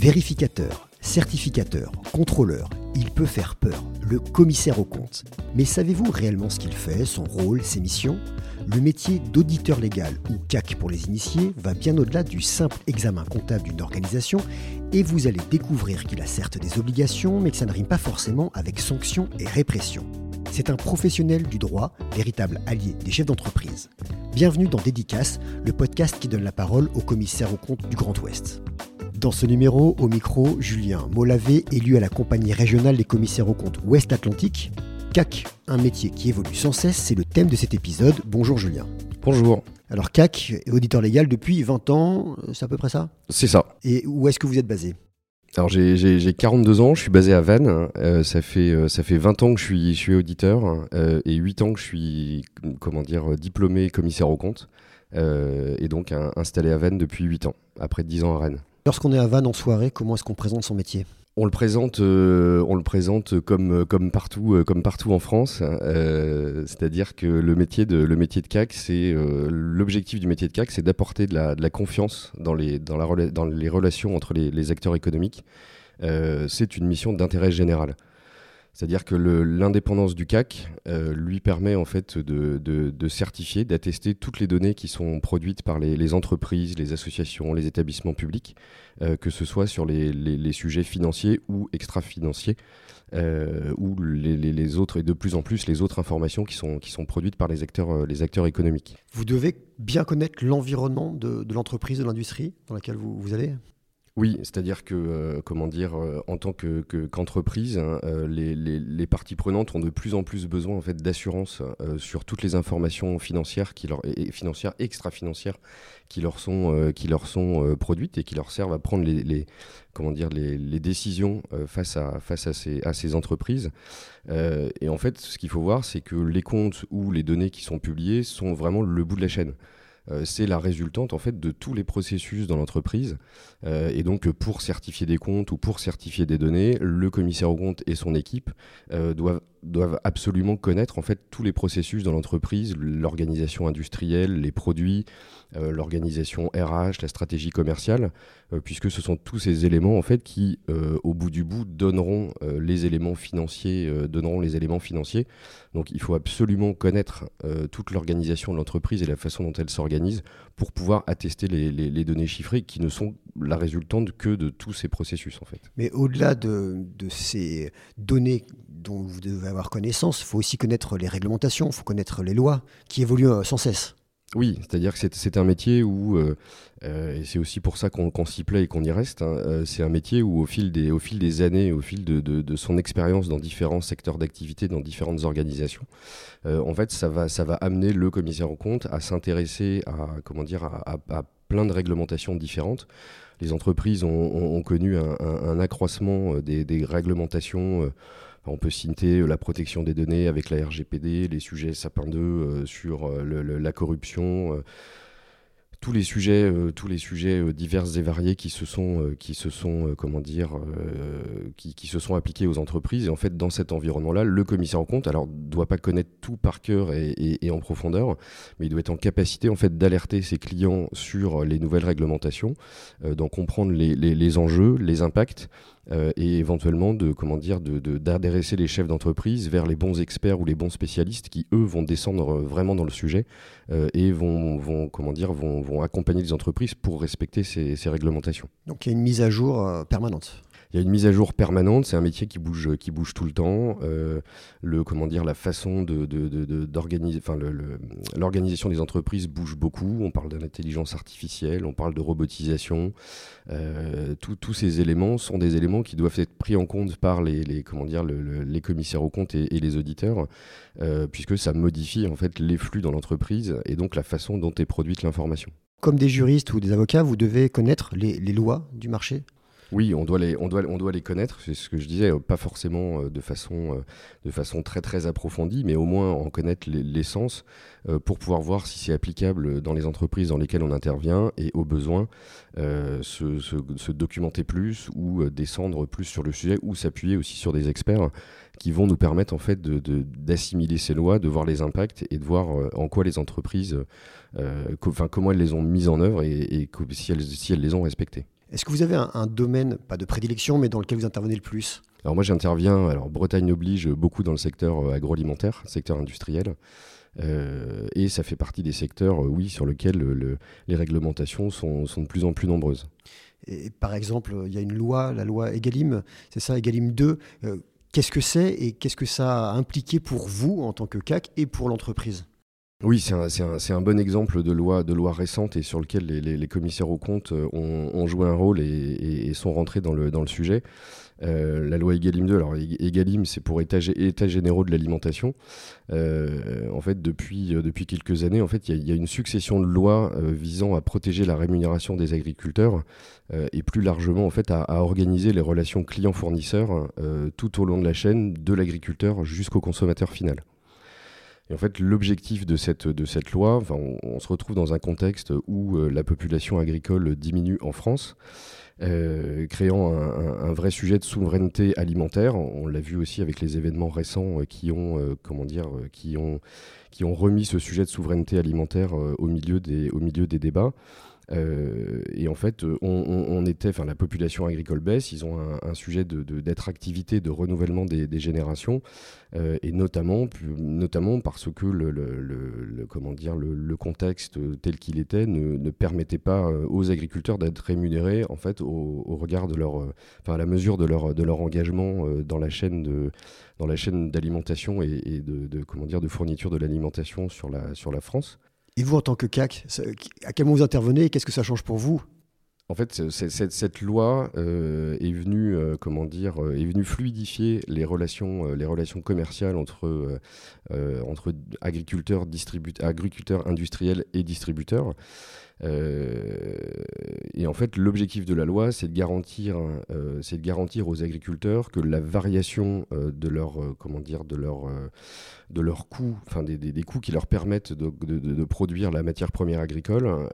Vérificateur, certificateur, contrôleur, il peut faire peur, le commissaire au compte. Mais savez-vous réellement ce qu'il fait, son rôle, ses missions? Le métier d'auditeur légal, ou CAC pour les initiés, va bien au-delà du simple examen comptable d'une organisation, et vous allez découvrir qu'il a certes des obligations, mais que ça ne rime pas forcément avec sanctions et répression. C'est un professionnel du droit, véritable allié des chefs d'entreprise. Bienvenue dans Dédicace, le podcast qui donne la parole au commissaire au compte du Grand Ouest. Dans ce numéro, au micro, Julien Molavé, élu à la compagnie régionale des commissaires aux comptes Ouest Atlantique. CAC, un métier qui évolue sans cesse, c'est le thème de cet épisode. Bonjour Julien. Bonjour. Alors CAC est auditeur légal depuis 20 ans, c'est à peu près ça? C'est ça. Et où est-ce que vous êtes basé? Alors j'ai 42 ans, je suis basé à Vannes, euh, ça, fait, euh, ça fait 20 ans que je suis, je suis auditeur euh, et 8 ans que je suis comment dire, diplômé commissaire aux comptes et donc installé à Vannes depuis 8 ans, après 10 ans à Rennes. Lorsqu'on est à Vannes en soirée, comment est-ce qu'on présente son métier? On le présente, euh, on le présente comme euh, comme partout en France. Euh, c'est-à-dire que le métier de le CAC, c'est l'objectif du métier de CAC, c'est d'apporter de la, confiance dans les relations entre les acteurs économiques. c'est une mission d'intérêt général. C'est-à-dire que l'indépendance du CAC euh, lui permet en fait de, certifier, d'attester toutes les données qui sont produites par les, entreprises, les associations, les établissements publics, euh, que ce soit sur les, sujets financiers ou extra-financiers, euh, ou les, autres, et de plus en plus les autres informations qui sont, produites par les acteurs, économiques. Vous devez bien connaître l'environnement de, l'entreprise, de l'industrie dans laquelle vous allez? Oui, c'est-à-dire que, euh, comment dire, euh, en tant qu'entreprise, hein, euh, les, parties prenantes ont de plus en plus besoin en fait d'assurance sur toutes les informations financières, qui leur, et, financières, extra-financières, qui leur sont, qui leur sont produites et qui leur servent à prendre les, comment dire, les, décisions face, à, face à, ces, à ces entreprises. et en fait, ce qu'il faut voir, c'est que les comptes ou les données qui sont publiées sont vraiment le bout de la chaîne. Euh, c'est la résultante en fait de tous les processus dans l'entreprise. Euh, et donc pour certifier des comptes ou pour certifier des données, le commissaire aux comptes et son équipe euh, doivent absolument connaître en fait tous les processus dans l'entreprise, l'organisation industrielle, les produits, l'organisation RH, la stratégie commerciale, puisque ce sont tous ces éléments en fait qui, au bout du bout, donneront les éléments financiers, donneront les éléments financiers. Donc, il faut absolument connaître toute l'organisation de l'entreprise et la façon dont elle s'organise pour pouvoir attester les, données chiffrées qui ne sont la résultante que de tous ces processus en fait. Mais au-delà de, de ces données dont vous devez avoir connaissance. Il faut aussi connaître les réglementations, il faut connaître les lois qui évoluent euh, sans cesse. Oui, c'est-à-dire que c'est un métier où, euh, euh, et c'est aussi pour ça qu'on s'y plaît et qu'on y reste, hein, c'est un métier où au fil des, années, au fil de, son expérience dans différents secteurs d'activité, dans différentes organisations, en fait, ça va, amener le commissaire en compte à s'intéresser à, comment dire, à, plein de réglementations différentes. Les entreprises ont, connu un, accroissement des réglementations on peut citer euh, la protection des données avec la RGPD, les sujets Sapin 2 euh, sur euh, la corruption tous les sujets, tous les sujets divers et variés qui se sont, qui se sont, comment dire, qui, se sont appliqués aux entreprises. Et en fait, dans cet environnement-là, le commissaire en compte, alors, doit pas connaître tout par cœur et, en profondeur, mais il doit être en capacité, en fait, d'alerter ses clients sur les nouvelles réglementations, d'en comprendre les, enjeux, les impacts. Et éventuellement de comment dire d'adresser de, les chefs d'entreprise vers les bons experts ou les bons spécialistes qui eux vont descendre vraiment dans le sujet et vont, vont comment dire vont vont accompagner les entreprises pour respecter ces, réglementations. Donc il y a une mise à jour euh, permanente il y a une mise à jour permanente, c'est un métier qui bouge, qui bouge tout le temps. Euh, le, comment dire, la façon d'organiser, enfin, l'organisation des entreprises bouge beaucoup. On parle d'intelligence artificielle, on parle de robotisation. Euh, tous ces éléments sont des éléments qui doivent être pris en compte par les, comment dire, les commissaires aux comptes et, les auditeurs, puisque ça modifie en fait les flux dans l'entreprise et donc la façon dont est produite l'information. Comme des juristes ou des avocats, vous devez connaître les, lois du marché? Oui, on doit les, on doit, on doit les connaître, c'est ce que je disais, pas forcément euh, de façon, euh, de façon très très approfondie, mais au moins en connaître l'essence euh, pour pouvoir voir si c'est applicable dans les entreprises dans lesquelles on intervient et au besoin se, documenter plus ou descendre plus sur le sujet ou s'appuyer aussi sur des experts qui vont nous permettre en fait d'assimiler de, ces lois, de voir les impacts et de voir en quoi les entreprises euh, comment elles les ont mises en œuvre et, si, elles, si elles les ont respectées. Est-ce que vous avez un, domaine, pas de prédilection, mais dans lequel vous intervenez le plus? Alors moi j'interviens, alors Bretagne oblige beaucoup dans le secteur euh, agroalimentaire, secteur industriel. Euh, et ça fait partie des secteurs, euh, oui, sur lesquels les réglementations sont, de plus en plus nombreuses. Et par exemple, il y a une loi, la loi Egalim, c'est ça, Egalim 2. qu'est-ce que c'est et qu'est-ce que ça a impliqué pour vous en tant que CAC et pour l'entreprise? Oui, c'est un, bon exemple de loi, de loi récente et sur lequel les, commissaires aux comptes euh, ont, joué un rôle et, sont rentrés dans le, sujet. Euh, la loi Egalim 2, alors Egalim, c'est pour état, état, généraux de l'alimentation. Euh, en fait, depuis, quelques années, en fait, il y, a une succession de lois visant à protéger la rémunération des agriculteurs et plus largement, en fait, à, à organiser les relations clients-fournisseurs tout au long de la chaîne, de l'agriculteur jusqu'au consommateur final. Et en fait, l'objectif de cette, loi, on, se retrouve dans un contexte où euh, la population agricole diminue en France, euh, créant un, vrai sujet de souveraineté alimentaire. On l'a vu aussi avec les événements récents euh, qui ont, remis ce sujet de souveraineté alimentaire au milieu des débats. Euh, et en fait, on, était, enfin, la population agricole baisse. Ils ont un, sujet d'attractivité, de, de, renouvellement des, générations, euh, et notamment, notamment parce que le, comment dire, le, contexte tel qu'il était ne, permettait pas euh, aux agriculteurs d'être rémunérés en fait au, regard de leur, enfin, à la mesure de leur, de leur engagement dans la chaîne de dans la chaîne d'alimentation et, de, de, comment dire de fourniture de l'alimentation sur la, sur la France. Et vous, en tant que CAC, à quel moment vous intervenez et qu'est-ce que ça change pour vous? En fait, cette, loi euh, est venue, euh, comment dire, euh, est venue fluidifier les relations, les relations commerciales entre, entre agriculteurs, agriculteurs industriels et distributeurs. Euh, et en fait, l'objectif de la loi, c'est de garantir, euh, de garantir aux agriculteurs que la variation euh, de leur, comment dire, de leur, de leurs coûts, enfin des, des, coûts qui leur permettent de, de, de, produire la matière première agricole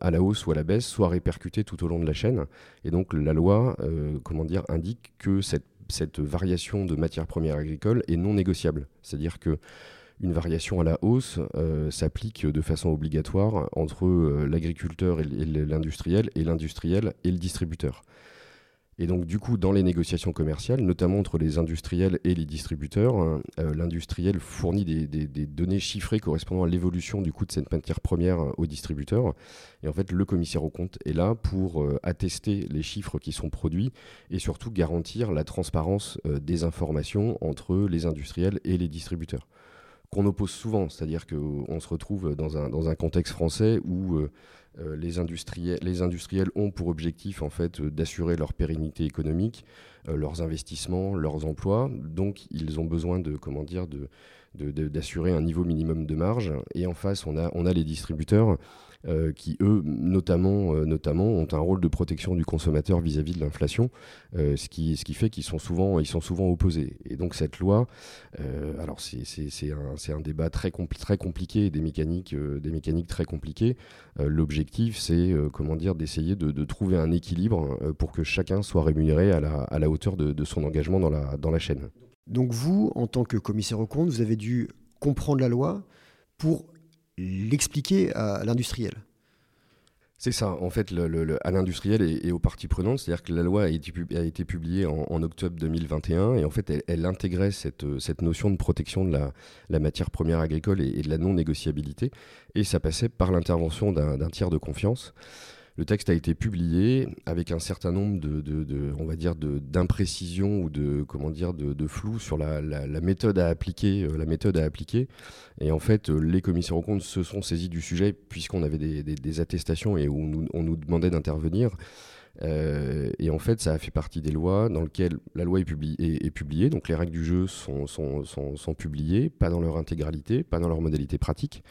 à la hausse ou à la baisse, soit répercutée tout au long de la chaîne. Et donc la loi, comment dire, indique que cette, cette variation de matière première agricole est non négociable. C'est-à-dire que une variation à la hausse euh, s'applique de façon obligatoire entre euh, l'agriculteur et l'industriel, et l'industriel et le distributeur. Et donc du coup, dans les négociations commerciales, notamment entre les industriels et les distributeurs, euh, l'industriel fournit des, données chiffrées correspondant à l'évolution du coût de cette matière première au distributeur. Et en fait, le commissaire au compte est là pour attester les chiffres qui sont produits et surtout garantir la transparence des informations entre les industriels et les distributeurs qu'on oppose souvent, c'est-à-dire qu'on se retrouve dans un, dans un contexte français où euh, euh, les, industriels, ont pour objectif en fait d'assurer leur pérennité économique, euh, leurs investissements, leurs emplois, donc ils ont besoin de comment dire d'assurer un niveau minimum de marge. Et en face, on a les distributeurs euh, qui, eux, notamment, euh, notamment, ont un rôle de protection du consommateur vis-à-vis de l'inflation, euh, ce, qui, ce qui fait qu'ils sont, souvent, sont souvent opposés. Et donc cette loi, alors c'est un, un, débat très, très compliqué, des mécaniques, des mécaniques très compliquées. L'objectif, c'est comment d'essayer de, trouver un équilibre pour que chacun soit rémunéré à la, à la hauteur de, de, son engagement dans la, dans la chaîne. Donc vous, en tant que commissaire au compte, vous avez dû comprendre la loi pour l'expliquer à l'industriel. C'est ça, en fait, à l'industriel et, aux parties prenantes, c'est-à-dire que la loi a été, publiée en, octobre 2021 et en fait, elle, intégrait cette, cette, notion de protection de la, matière première agricole et, et, de la non-négociabilité et ça passait par l'intervention d'un tiers de confiance. Le texte a été publié avec un certain nombre de, on va dire, d'imprécisions ou de, comment dire, de, flou sur la, méthode à appliquer, euh, la méthode à appliquer. Et en fait, euh, les commissaires aux comptes se sont saisis du sujet puisqu'on avait des, attestations et on nous demandait d'intervenir. Euh, et en fait, ça a fait partie des lois dans lesquelles la loi est, publiée, donc les règles du jeu sont, publiées, pas dans leur intégralité, pas dans leur modalité pratique.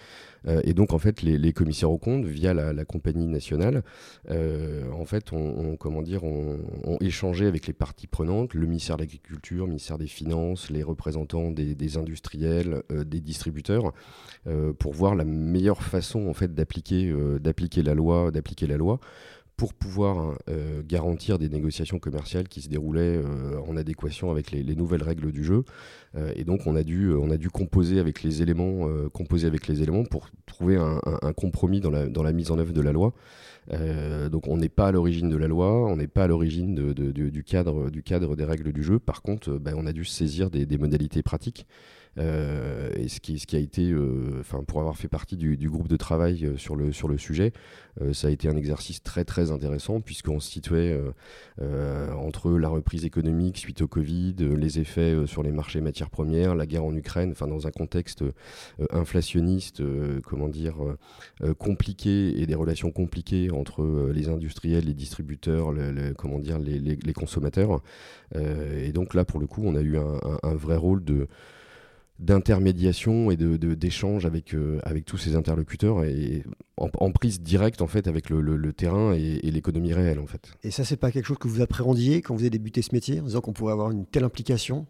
Euh, et donc, en fait, les, commissaires aux comptes, via la, compagnie nationale, euh, en fait, on, comment dire, on, échangé avec les parties prenantes, le ministère de l'Agriculture, le ministère des Finances, les représentants des, des industriels, des distributeurs, pour voir la meilleure façon, en fait, d'appliquer la loi, d'appliquer la loi pour pouvoir euh, garantir des négociations commerciales qui se déroulaient euh, en adéquation avec les, nouvelles règles du jeu. Euh, et donc on a dû, composer, avec les éléments, pour trouver un, compromis dans la, mise en œuvre de la loi. donc on n'est pas à l'origine de la loi, on n'est pas à l'origine du, cadre, des règles du jeu. Par contre, ben, on a dû saisir des modalités pratiques. Euh, et ce qui, a été, euh, enfin, pour avoir fait partie du, groupe de travail euh, sur le, sur le sujet, ça a été un exercice très très intéressant puisqu'on se situait entre la reprise économique suite au Covid, les effets sur les marchés matières premières, la guerre en Ukraine, enfin dans un contexte inflationniste, comment dire, compliqué et des relations compliquées entre les industriels, les distributeurs, comment dire, les, consommateurs. et donc là, pour le coup, on a eu un vrai rôle de d'intermédiation et de, d'échange avec, euh, avec tous ces interlocuteurs et en, prise directe en fait avec le, terrain et, l'économie réelle en fait. Et ça c'est pas quelque chose que vous appréhendiez quand vous avez débuté ce métier en disant qu'on pourrait avoir une telle implication?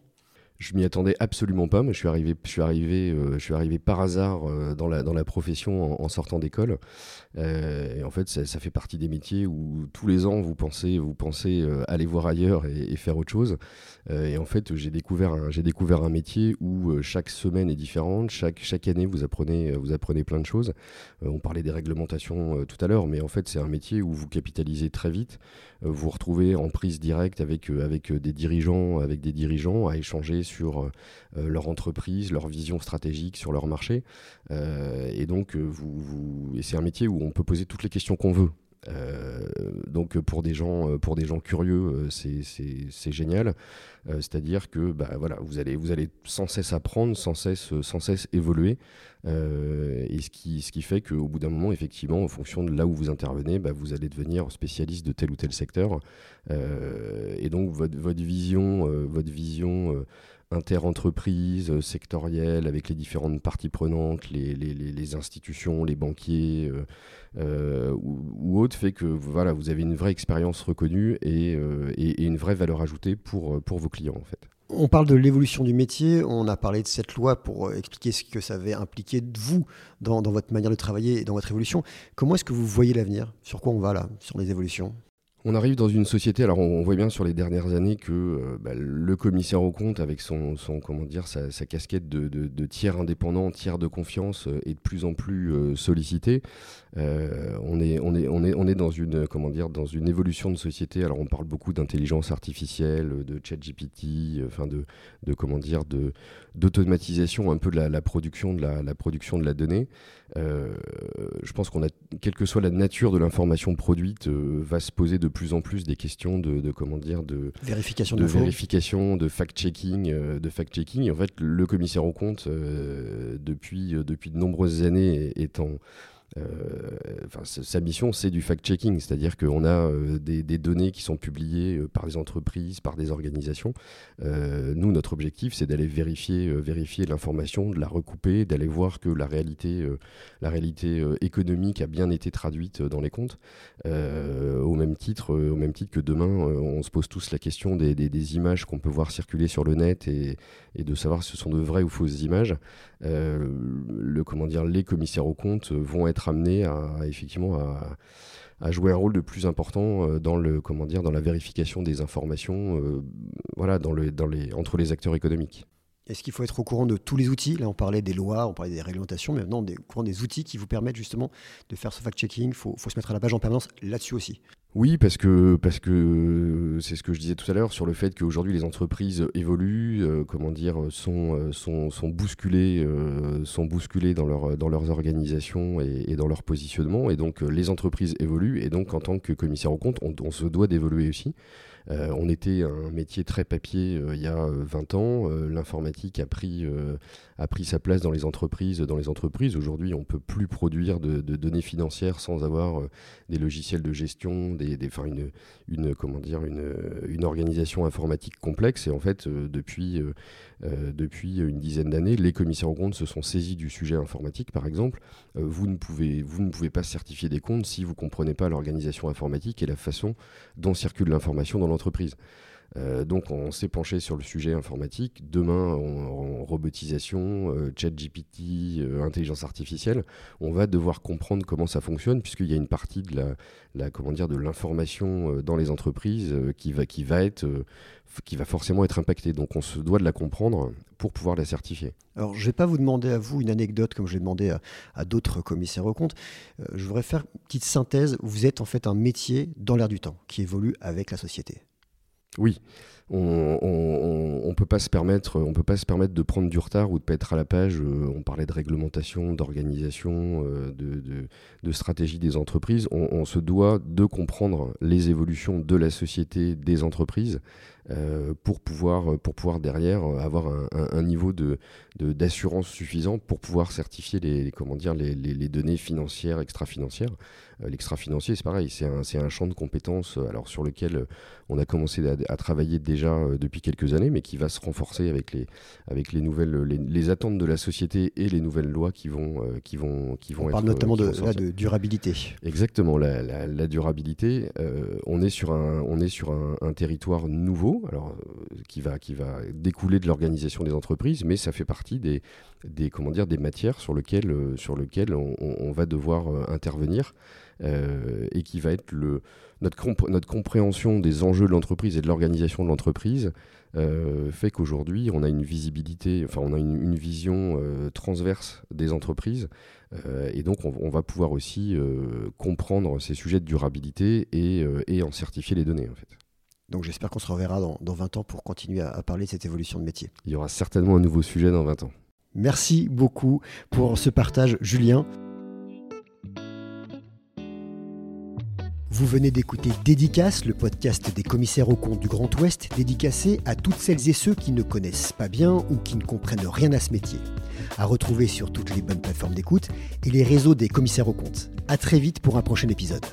Je m'y attendais absolument pas, mais je suis arrivé, je suis arrivé, euh, je suis arrivé par hasard euh, dans, la, dans la profession en, sortant d'école. Euh, et en fait, ça, fait partie des métiers où tous les ans vous pensez, vous pensez aller voir ailleurs et, faire autre chose. et en fait, j'ai découvert, découvert un métier où chaque semaine est différente, chaque, chaque année vous apprenez, vous apprenez plein de choses. on parlait des réglementations tout à l'heure, mais en fait, c'est un métier où vous capitalisez très vite. vous vous retrouvez en prise directe avec, avec des dirigeants, avec des dirigeants à échanger sur euh, euh, leur entreprise, leur vision stratégique sur leur marché. Euh, et donc, vous, c'est un métier où on peut poser toutes les questions qu'on veut. donc pour des gens, pour des gens curieux, c'est génial. C'est-à-dire que bah, voilà, vous, allez, vous allez sans cesse apprendre, sans cesse, sans cesse évoluer. et ce qui, ce qui fait qu'au bout d'un moment, effectivement, en fonction de là où vous intervenez, bah, vous allez devenir spécialiste de tel ou tel secteur. et donc votre, votre vision, votre vision inter-entreprises, euh, sectorielles, avec les différentes parties prenantes, les, institutions, les banquiers euh, euh, ou, autres, fait que voilà, vous avez une vraie expérience reconnue et, une vraie valeur ajoutée pour, vos clients en fait. On parle de l'évolution du métier, on a parlé de cette loi pour expliquer ce que ça avait impliqué de vous dans votre manière de travailler et dans votre évolution. Comment est-ce que vous voyez l'avenir? Sur quoi on va là, sur les évolutions? On arrive dans une société, alors on, voit bien sur les dernières années que euh, bah, le commissaire au compte, avec son, comment dire, sa, casquette de, tiers indépendant, tiers de confiance, euh, est de plus en plus euh, sollicité. On, est, on, est, on, est, on est dans une, comment dire, dans une évolution de société. Alors on parle beaucoup d'intelligence artificielle, de chat GPT, enfin de, de, comment dire, de, d'automatisation un peu de la, production de la, production de la donnée. je pense qu'on a, quelle que soit la nature de l'information produite, va se poser de plus en plus des questions de, comment dire de vérification de, vérification, de fact-checking, euh, de fact-checking. En fait, le commissaire au compte euh, depuis euh, depuis de nombreuses années étant euh, sa mission, c'est du fact-checking, c'est-à-dire qu'on a euh, des, données qui sont publiées euh, par des entreprises, par des organisations. nous, notre objectif, c'est d'aller vérifier, vérifier l'information, de la recouper, d'aller voir que la réalité, la réalité économique a bien été traduite dans les comptes. au même titre, au même titre que demain, on se pose tous la question des, images qu'on peut voir circuler sur le net et, et, de savoir si ce sont de vraies ou fausses images. le comment dire, les commissaires aux comptes vont être amené à, effectivement à, jouer un rôle de plus important euh, dans le comment dire dans la vérification des informations euh, voilà dans le, dans les entre les acteurs économiques. Est-ce qu'il faut être au courant de tous les outils? Là, on parlait des lois, on parlait des réglementations, mais maintenant, on est au courant des outils qui vous permettent justement de faire ce fact-checking. Il faut, se mettre à la page en permanence là-dessus aussi. Oui, parce que parce que c'est ce que je disais tout à l'heure sur le fait qu'aujourd'hui les entreprises évoluent, euh, comment dire, sont euh, sont, sont bousculées, euh, sont bousculées dans leur dans leurs organisations et, dans leur positionnement, et donc les entreprises évoluent, et donc en tant que commissaire au compte, on se doit d'évoluer aussi. Euh, on était un métier très papier euh, il y a 20 euh, ans. L'informatique a pris, a pris sa place dans les entreprises. Dans les entreprises, aujourd'hui, on peut plus produire de, données financières sans avoir des logiciels de gestion, des, des une, une, comment dire, une, une, organisation informatique complexe. Et en fait, depuis, depuis une dizaine d'années, les commissaires aux comptes se sont saisis du sujet informatique, par exemple. vous, ne pouvez, vous ne pouvez pas certifier des comptes si vous ne comprenez pas l'organisation informatique et la façon dont circule l'information dans l'entreprise entreprise donc on s'est penché sur le sujet informatique. Demain, en robotisation, chat GPT, intelligence artificielle, on va devoir comprendre comment ça fonctionne puisqu'il y a une partie de la, comment dire de l'information dans les entreprises qui va qui va être qui va forcément être impactée. Donc on se doit de la comprendre pour pouvoir la certifier. Alors je ne vais pas vous demander à vous une anecdote comme je l'ai demandé à, d'autres commissaires aux comptes. Euh, je voudrais faire une petite synthèse. Vous êtes en fait un métier dans l'air du temps qui évolue avec la société. Oui, on ne peut pas se permettre, on peut pas se permettre de prendre du retard ou de pas être à la page. Euh, on parlait de réglementation, d'organisation, euh, de, stratégie des entreprises. On, se doit de comprendre les évolutions de la société, des entreprises, euh, pour, pouvoir, pour pouvoir derrière avoir un, niveau de, d'assurance suffisant pour pouvoir certifier les, comment dire, les, données financières, extra-financières. L'extra-financier, c'est pareil, c'est un, un champ de compétences alors, sur lequel on a commencé à, travailler déjà depuis quelques années, mais qui va se renforcer avec les, avec les, nouvelles, les, attentes de la société et les nouvelles lois qui vont, qui vont, qui vont on parle notamment de, de, durabilité. Exactement, la, la, durabilité. on est sur un, on est sur un, un territoire nouveau alors, euh, qui, va, qui va découler de l'organisation des entreprises, mais ça fait partie des, des, comment dire, des matières sur lesquelles, euh, sur lesquelles on, va devoir euh, et qui va être le, notre, notre compréhension des enjeux de l'entreprise et de l'organisation de l'entreprise fait qu'aujourd'hui on a une visibilité, enfin on a une, vision transverse des entreprises et donc on, va pouvoir aussi comprendre ces sujets de durabilité et, et en certifier les données en fait. Donc j'espère qu'on se reverra dans, 20 ans pour continuer à, parler de cette évolution de métier. Il y aura certainement un nouveau sujet dans 20 ans. Merci beaucoup pour ce partage, Julien. Vous venez d'écouter Dédicace, le podcast des commissaires aux comptes du Grand Ouest, dédicacé à toutes celles et ceux qui ne connaissent pas bien ou qui ne comprennent rien à ce métier. À retrouver sur toutes les bonnes plateformes d'écoute et les réseaux des commissaires aux comptes. À très vite pour un prochain épisode.